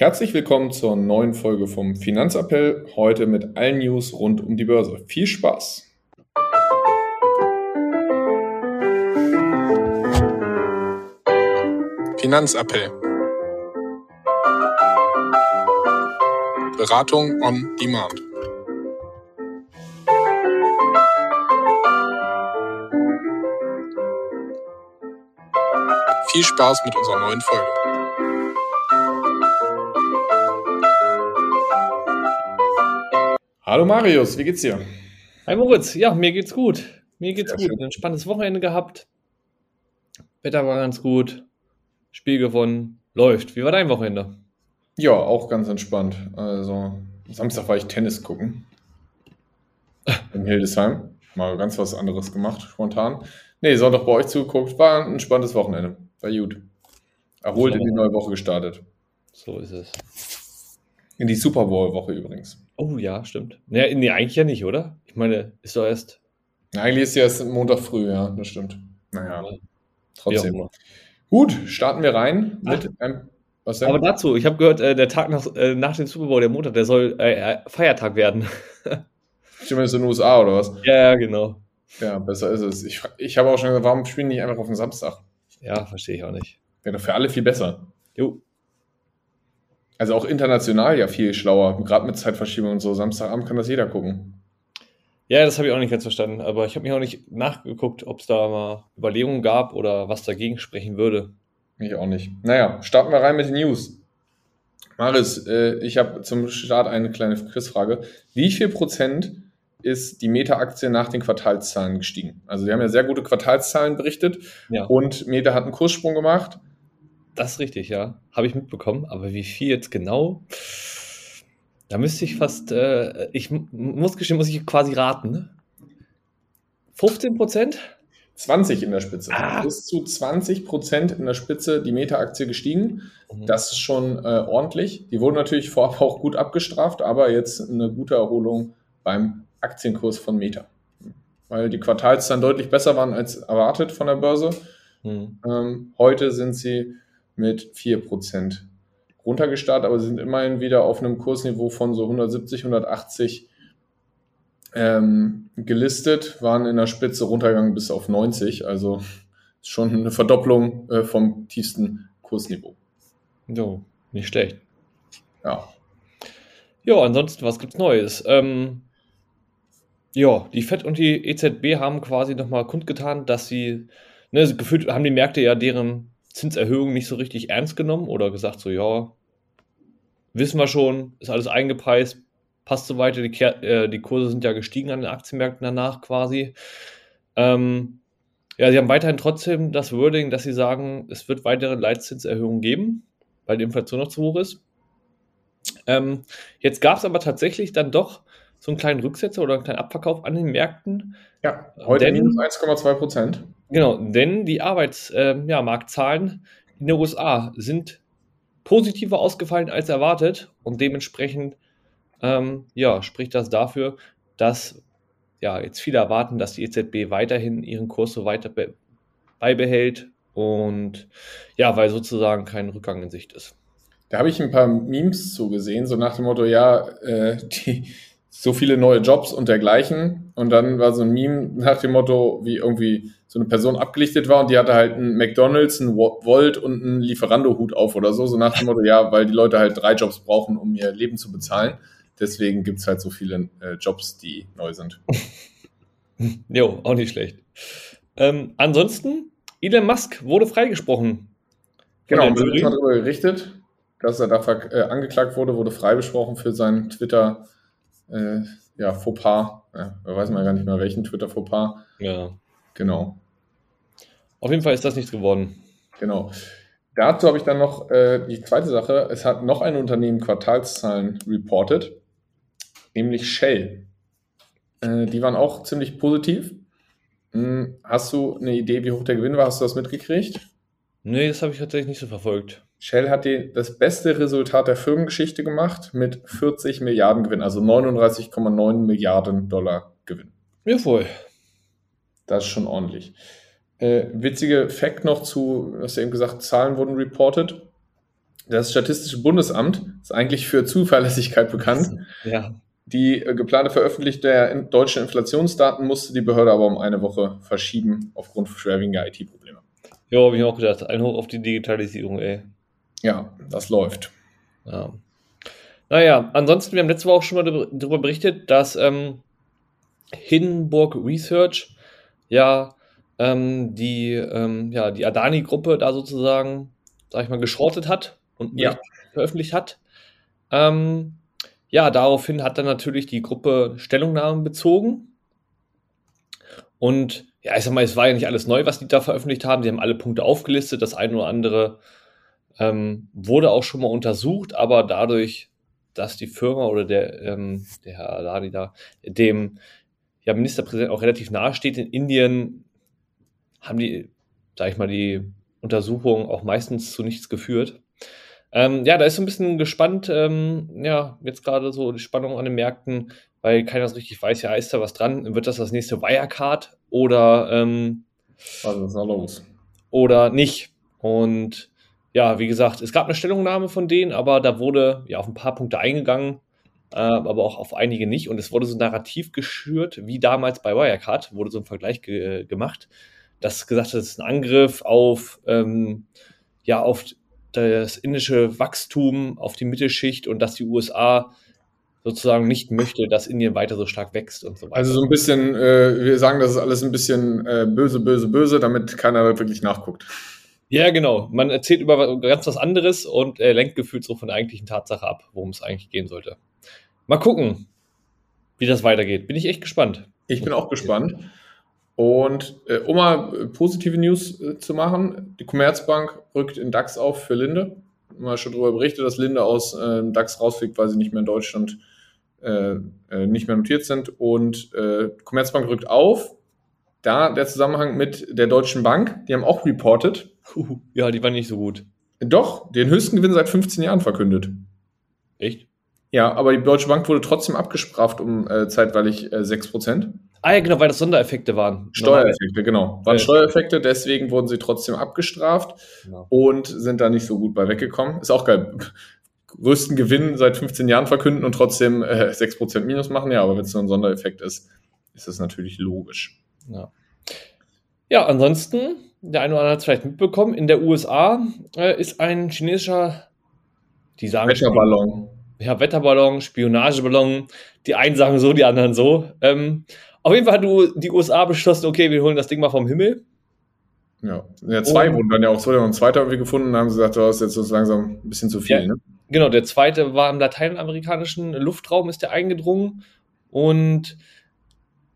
Herzlich willkommen zur neuen Folge vom Finanzappell. Heute mit allen News rund um die Börse. Viel Spaß! Finanzappell. Beratung on Demand. Viel Spaß mit unserer neuen Folge. Hallo Marius, wie geht's dir? Hi Moritz, ja, mir geht's gut. Mir geht's Sehr gut. schön. Ein spannendes Wochenende gehabt. Wetter war ganz gut. Spiel gewonnen. Läuft. Wie war dein Wochenende? Ja, auch ganz entspannt. Also, Samstag war ich Tennis gucken. In Hildesheim. Mal ganz was anderes gemacht, spontan. Nee, Sonntag bei euch zugeguckt. War ein entspanntes Wochenende. War gut. Erholt in die neue Woche gestartet. So ist es. In die Super Bowl-Woche übrigens. Oh ja, stimmt. Nee, nee, eigentlich ja nicht, oder? Ich meine, ist doch erst. Eigentlich ist ja erst Montag früh, ja, das stimmt. Naja, trotzdem. Gut, starten wir rein mit einem. Was denn? Aber dazu, ich habe gehört, äh, der Tag nach, äh, nach dem Super Bowl, der Montag, der soll äh, äh, Feiertag werden. Stimmt, ist in den USA oder was? ja, ja, genau. Ja, besser ist es. Ich, ich habe auch schon gesagt, warum spielen die nicht einfach auf den Samstag? Ja, verstehe ich auch nicht. Wäre doch für alle viel besser. Jo. Also auch international ja viel schlauer, gerade mit Zeitverschiebung und so. Samstagabend kann das jeder gucken. Ja, das habe ich auch nicht ganz verstanden. Aber ich habe mich auch nicht nachgeguckt, ob es da mal Überlegungen gab oder was dagegen sprechen würde. Ich auch nicht. Naja, starten wir rein mit den News. Maris, äh, ich habe zum Start eine kleine Quizfrage. Wie viel Prozent ist die Meta-Aktie nach den Quartalszahlen gestiegen? Also, die haben ja sehr gute Quartalszahlen berichtet Ja. und Meta hat einen Kurssprung gemacht. Das ist richtig, ja. Habe ich mitbekommen. Aber wie viel jetzt genau? Da müsste ich fast, äh, ich muss gestehen, muss ich quasi raten. Ne? 15 Prozent? 20 in der Spitze. Ah. Bis zu 20 Prozent in der Spitze die Meta-Aktie gestiegen. Das ist schon äh, ordentlich. Die wurden natürlich vorab auch gut abgestraft, aber jetzt eine gute Erholung beim Aktienkurs von Meta. Weil die Quartalszahlen deutlich besser waren als erwartet von der Börse. Hm. Ähm, heute sind sie mit 4% runtergestartet, aber sie sind immerhin wieder auf einem Kursniveau von so 170, 180 ähm, gelistet, waren in der Spitze runtergegangen bis auf 90, also schon eine Verdopplung äh, vom tiefsten Kursniveau. So, nicht schlecht. Ja, Ja, ansonsten, was gibt's Neues? Ähm, ja, die FED und die EZB haben quasi nochmal kundgetan, dass sie, ne, gefühlt haben die Märkte ja deren Zinserhöhung nicht so richtig ernst genommen oder gesagt so, ja, wissen wir schon, ist alles eingepreist, passt so weiter, die, Kehr, äh, die Kurse sind ja gestiegen an den Aktienmärkten danach quasi. Ähm, ja, sie haben weiterhin trotzdem das Wording, dass sie sagen, es wird weitere Leitzinserhöhungen geben, weil die Inflation noch zu hoch ist. Ähm, jetzt gab es aber tatsächlich dann doch so einen kleinen Rücksetzer oder einen kleinen Abverkauf an den Märkten. ja heute Denn- minus 1,2 Prozent. Genau, denn die Arbeitsmarktzahlen ja, Marktzahlen in den USA sind positiver ausgefallen als erwartet und dementsprechend ähm, ja, spricht das dafür, dass ja, jetzt viele erwarten, dass die EZB weiterhin ihren Kurs so weiter be beibehält und ja, weil sozusagen kein Rückgang in Sicht ist. Da habe ich ein paar Memes zugesehen, so nach dem Motto, ja, äh, die, so viele neue Jobs und dergleichen. Und dann war so ein Meme nach dem Motto, wie irgendwie so eine Person abgelichtet war und die hatte halt einen McDonalds, einen Volt und einen Lieferando-Hut auf oder so. So nach dem Motto, ja, weil die Leute halt drei Jobs brauchen, um ihr Leben zu bezahlen. Deswegen gibt's halt so viele äh, Jobs, die neu sind. Jo, auch nicht schlecht. Ähm, ansonsten, Elon Musk wurde freigesprochen. Genau, wir haben darüber gerichtet, dass er da äh, angeklagt wurde, wurde freibesprochen für seinen Twitter, äh, ja, Fauxpas. Ja, da weiß man ja gar nicht mehr, welchen Twitter-Fauxpas. Ja. Genau, Auf jeden Fall ist das nichts geworden. genau. Dazu habe ich dann noch äh, die zweite Sache. Es hat noch ein Unternehmen Quartalszahlen reported, nämlich Shell. Äh, die waren auch ziemlich positiv. Hm, hast du eine Idee, wie hoch der Gewinn war? Hast du das mitgekriegt? Nee, das habe ich tatsächlich nicht so verfolgt. Shell hat die, das beste Resultat der Firmengeschichte gemacht mit 40 Milliarden Gewinn, also 39,9 Milliarden Dollar Gewinn. Ja, voll. Das ist schon ordentlich. Äh, witzige Fact noch zu, hast du eben gesagt, Zahlen wurden reported. Das Statistische Bundesamt ist eigentlich für Zuverlässigkeit bekannt. Ja. Die äh, geplante Veröffentlichung der deutschen Inflationsdaten musste die Behörde aber um eine Woche verschieben aufgrund schwerwiegender IT-Probleme. Ja, habe ich mir auch gedacht. Ein Hoch auf die Digitalisierung, ey. Ja, das läuft. Ja. Naja, ansonsten, wir haben letzte Woche auch schon mal darüber- berichtet, dass ähm, Hindenburg Research ja ähm, die, ähm, ja, die Adani-Gruppe da sozusagen, sag ich mal, geschrottet hat und Ja. veröffentlicht hat. Ähm, ja, daraufhin hat dann natürlich die Gruppe Stellungnahmen bezogen. Und ja, ich sag mal, es war ja nicht alles neu, was die da veröffentlicht haben. Sie haben alle Punkte aufgelistet. Das eine oder andere ähm, wurde auch schon mal untersucht, aber dadurch, dass die Firma oder der, ähm, der Herr Adani da dem ja, Ministerpräsidenten auch relativ nahe steht in Indien, haben die, sag ich mal, die Untersuchungen auch meistens zu nichts geführt. Ähm, ja, da ist so ein bisschen gespannt, ähm, ja, jetzt gerade so die Spannung an den Märkten, weil keiner so richtig weiß, ja, ist da was dran? Wird das das nächste Wirecard oder, ähm, was ist da los? oder nicht? Und ja, wie gesagt, es gab eine Stellungnahme von denen, aber da wurde ja auf ein paar Punkte eingegangen, äh, aber auch auf einige nicht. Und es wurde so ein Narrativ geschürt, wie damals bei Wirecard, wurde so ein Vergleich ge gemacht, dass gesagt hat, es ist ein Angriff auf, ähm, ja, auf das indische Wachstum, auf die Mittelschicht und dass die USA sozusagen nicht möchte, dass Indien weiter so stark wächst und so weiter. Also so ein bisschen, äh, wir sagen, das ist alles ein bisschen äh, böse, böse, böse, damit keiner wirklich nachguckt. Ja, genau. Man erzählt über ganz was anderes und äh, lenkt gefühlt so von der eigentlichen Tatsache ab, worum es eigentlich gehen sollte. Mal gucken, wie das weitergeht. Bin ich echt gespannt. Ich bin auch gespannt. Und äh, um mal äh, positive News äh, zu machen, die Commerzbank rückt in DAX auf für Linde. Mal schon darüber berichtet, dass Linde aus äh, DAX rausfliegt, weil sie nicht mehr in Deutschland äh, äh, nicht mehr notiert sind. Und äh, Commerzbank rückt auf. Da der Zusammenhang mit der Deutschen Bank, die haben auch reported, ja, die war nicht so gut. doch den höchsten Gewinn seit 15 Jahren verkündet. Echt? Ja, aber die Deutsche Bank wurde trotzdem abgestraft um äh, zeitweilig äh, 6%. Ah ja, genau, weil das Sondereffekte waren. Steuereffekte, genau. Waren Ja. Steuereffekte, deswegen wurden sie trotzdem abgestraft Genau. und sind da nicht so gut bei weggekommen. Ist auch geil. Größten Gewinn seit 15 Jahren verkünden und trotzdem äh, 6% Minus machen. Ja, aber wenn es nur ein Sondereffekt ist, ist das natürlich logisch. Ja. ja, ansonsten, der eine oder andere hat es vielleicht mitbekommen, in der USA äh, ist ein chinesischer, die sagen Wetterballon. ja, Wetterballon, Spionageballon. Die einen sagen so, die anderen so. Ähm, auf jeden Fall hat du die USA beschlossen, okay, wir holen das Ding mal vom Himmel. Ja, ja zwei Und- wurden dann ja auch, es wurde noch ein zweiter irgendwie gefunden und haben sie gesagt, das ist jetzt so langsam ein bisschen zu viel. Ja. Ne? Genau, der zweite war im lateinamerikanischen Luftraum, ist der eingedrungen. Und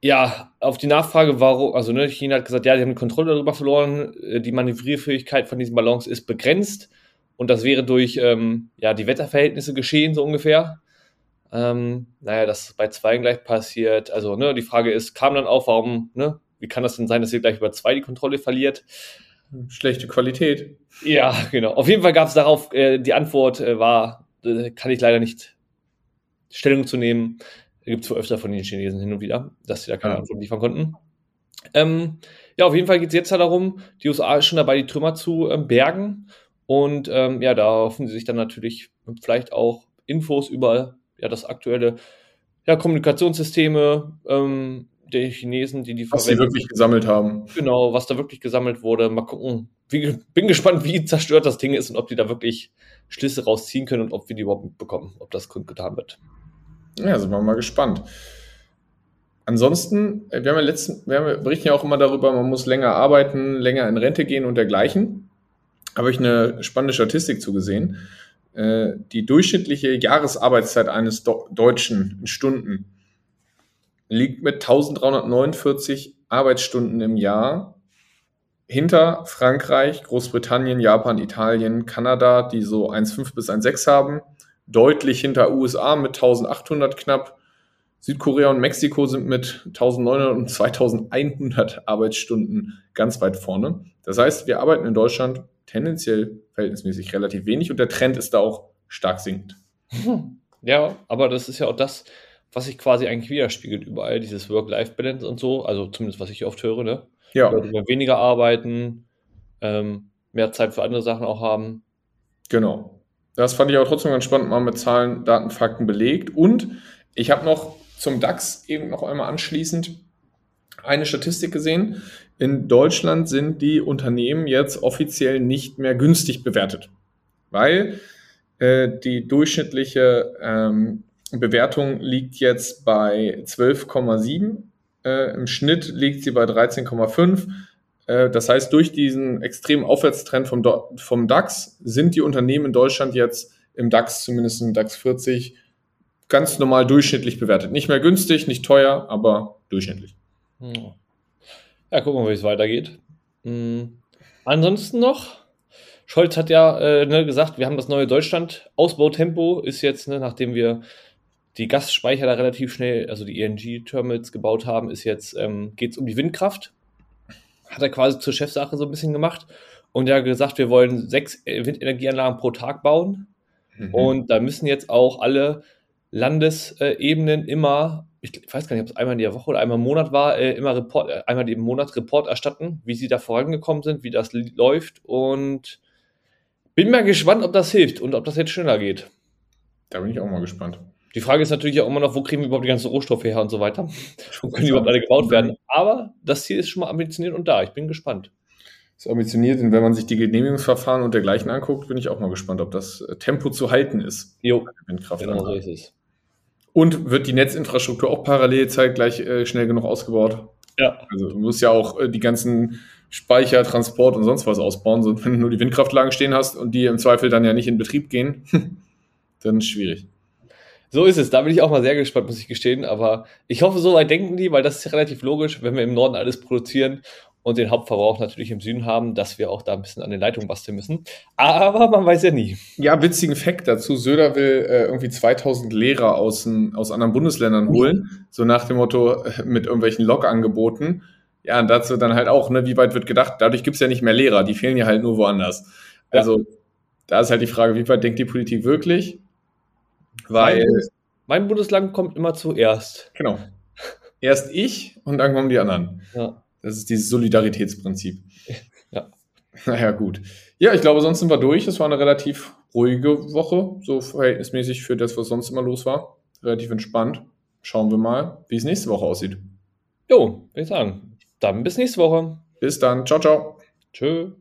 ja, auf die Nachfrage, warum, also ne, China hat gesagt, ja, die haben die Kontrolle darüber verloren, äh, die Manövrierfähigkeit von diesen Ballons ist begrenzt und das wäre durch ähm, ja, die Wetterverhältnisse geschehen, so ungefähr. Ähm, naja, das ist bei zwei gleich passiert. Also, ne, die Frage ist, kam dann auf, warum, ne, wie kann das denn sein, dass ihr gleich über zwei die Kontrolle verliert? Schlechte Qualität. Ja, genau. Auf jeden Fall gab es darauf, äh, die Antwort äh, war, äh, kann ich leider nicht Stellung zu nehmen. Gibt es wohl öfter von den Chinesen hin und wieder, dass sie da keine Ja. Antwort liefern konnten. Ähm, ja, auf jeden Fall geht es jetzt ja darum, die USA ist schon dabei, die Trümmer zu ähm, bergen. Und ähm, ja, da hoffen sie sich dann natürlich vielleicht auch Infos über ja, das aktuelle ja, Kommunikationssysteme ähm, der Chinesen, die die Was sie wirklich gesammelt haben. Genau, was da wirklich gesammelt wurde. Mal gucken. Wie, bin gespannt, wie zerstört das Ding ist und ob die da wirklich Schlüsse rausziehen können und ob wir die überhaupt mitbekommen, ob das kundgetan wird. Ja, sind wir mal gespannt. Ansonsten, äh, wir haben ja letzten, wir, haben, wir berichten ja auch immer darüber, man muss länger arbeiten, länger in Rente gehen und dergleichen. Habe ich eine spannende Statistik zugesehen. Äh, Die durchschnittliche Jahresarbeitszeit eines Do Deutschen in Stunden liegt mit 1349 Arbeitsstunden im Jahr hinter Frankreich, Großbritannien, Japan, Italien, Kanada, die so 1,5 bis 1,6 haben, deutlich hinter USA mit 1800 knapp. Südkorea und Mexiko sind mit 1900 und 2100 Arbeitsstunden ganz weit vorne. Das heißt, wir arbeiten in Deutschland tendenziell verhältnismäßig relativ wenig und der Trend ist da auch stark sinkend. Ja, aber das ist ja auch das, was sich quasi eigentlich widerspiegelt überall, dieses Work-Life-Balance und so. Also zumindest, was ich oft höre, ne? Ja, Leute wollen weniger arbeiten, ähm, mehr Zeit für andere Sachen auch haben. genau. Das fand ich aber trotzdem ganz spannend, mal mit Zahlen, Daten, Fakten belegt. Und ich habe noch zum DAX eben noch einmal anschließend eine Statistik gesehen. In Deutschland sind die Unternehmen jetzt offiziell nicht mehr günstig bewertet, weil äh, die durchschnittliche ähm, Bewertung liegt jetzt bei 12,7. Äh, Im Schnitt liegt sie bei 13,5. Äh, das heißt, durch diesen extremen Aufwärtstrend vom, vom DAX sind die Unternehmen in Deutschland jetzt im DAX, zumindest im DAX 40, ganz normal durchschnittlich bewertet. Nicht mehr günstig, nicht teuer, aber durchschnittlich. Ja, gucken wir wie es weitergeht. Mhm. Ansonsten noch, Scholz hat ja äh, ne, gesagt, wir haben das neue Deutschland. Ausbautempo ist jetzt, ne, nachdem wir die Gasspeicher da relativ schnell, also die ENG-Terminals gebaut haben, ist jetzt, ähm, geht es um die Windkraft. Hat er quasi zur Chefsache so ein bisschen gemacht. Und er hat gesagt, wir wollen sechs Windenergieanlagen pro Tag bauen. Mhm. Und da müssen jetzt auch alle Landesebenen immer ich weiß gar nicht, ob es einmal in der Woche oder einmal im Monat war, äh, immer Report, äh, einmal im Monat Report erstatten, wie sie da vorangekommen sind, wie das läuft und bin mal gespannt, ob das hilft und ob das jetzt schneller geht. Da bin ich auch mal gespannt. Die Frage ist natürlich auch immer noch, wo kriegen wir überhaupt die ganzen Rohstoffe her und so weiter? Wo können die überhaupt alle gebaut werden? Aber das Ziel ist schon mal ambitioniert und da. Ich bin gespannt. Ist ambitioniert und wenn man sich die Genehmigungsverfahren und dergleichen anguckt, bin ich auch mal gespannt, ob das äh, Tempo zu halten ist. Jo, genau so ist es. Und wird die Netzinfrastruktur auch parallel zeitgleich äh, schnell genug ausgebaut? Ja. Also du musst ja auch äh, die ganzen Speicher, Transport und sonst was ausbauen. So, wenn du nur die Windkraftlagen stehen hast und die im Zweifel dann ja nicht in Betrieb gehen, dann ist es schwierig. So ist es. Da bin ich auch mal sehr gespannt, muss ich gestehen. Aber ich hoffe, so weit denken die, weil das ist ja relativ logisch, wenn wir im Norden alles produzieren und den Hauptverbrauch natürlich im Süden haben, dass wir auch da ein bisschen an den Leitungen basteln müssen. Aber man weiß ja nie. Ja, witzigen Fakt dazu. Söder will äh, irgendwie 2000 Lehrer aus, aus anderen Bundesländern holen. So nach dem Motto äh, mit irgendwelchen Log-Angeboten. Ja, und dazu dann halt auch, ne, wie weit wird gedacht? Dadurch gibt's ja nicht mehr Lehrer. Die fehlen ja halt nur woanders. Ja. Also da ist halt die Frage, wie weit denkt die Politik wirklich? Weil. Mein, mein Bundesland kommt immer zuerst. Genau. Erst ich und dann kommen die anderen. Ja. Das ist dieses Solidaritätsprinzip. Ja. Naja, gut. Ja, ich glaube, sonst sind wir durch. Es war eine relativ ruhige Woche, so verhältnismäßig für das, was sonst immer los war. Relativ entspannt. Schauen wir mal, wie es nächste Woche aussieht. Jo, würde ich sagen. Dann bis nächste Woche. Bis dann. Ciao, ciao. Tschö.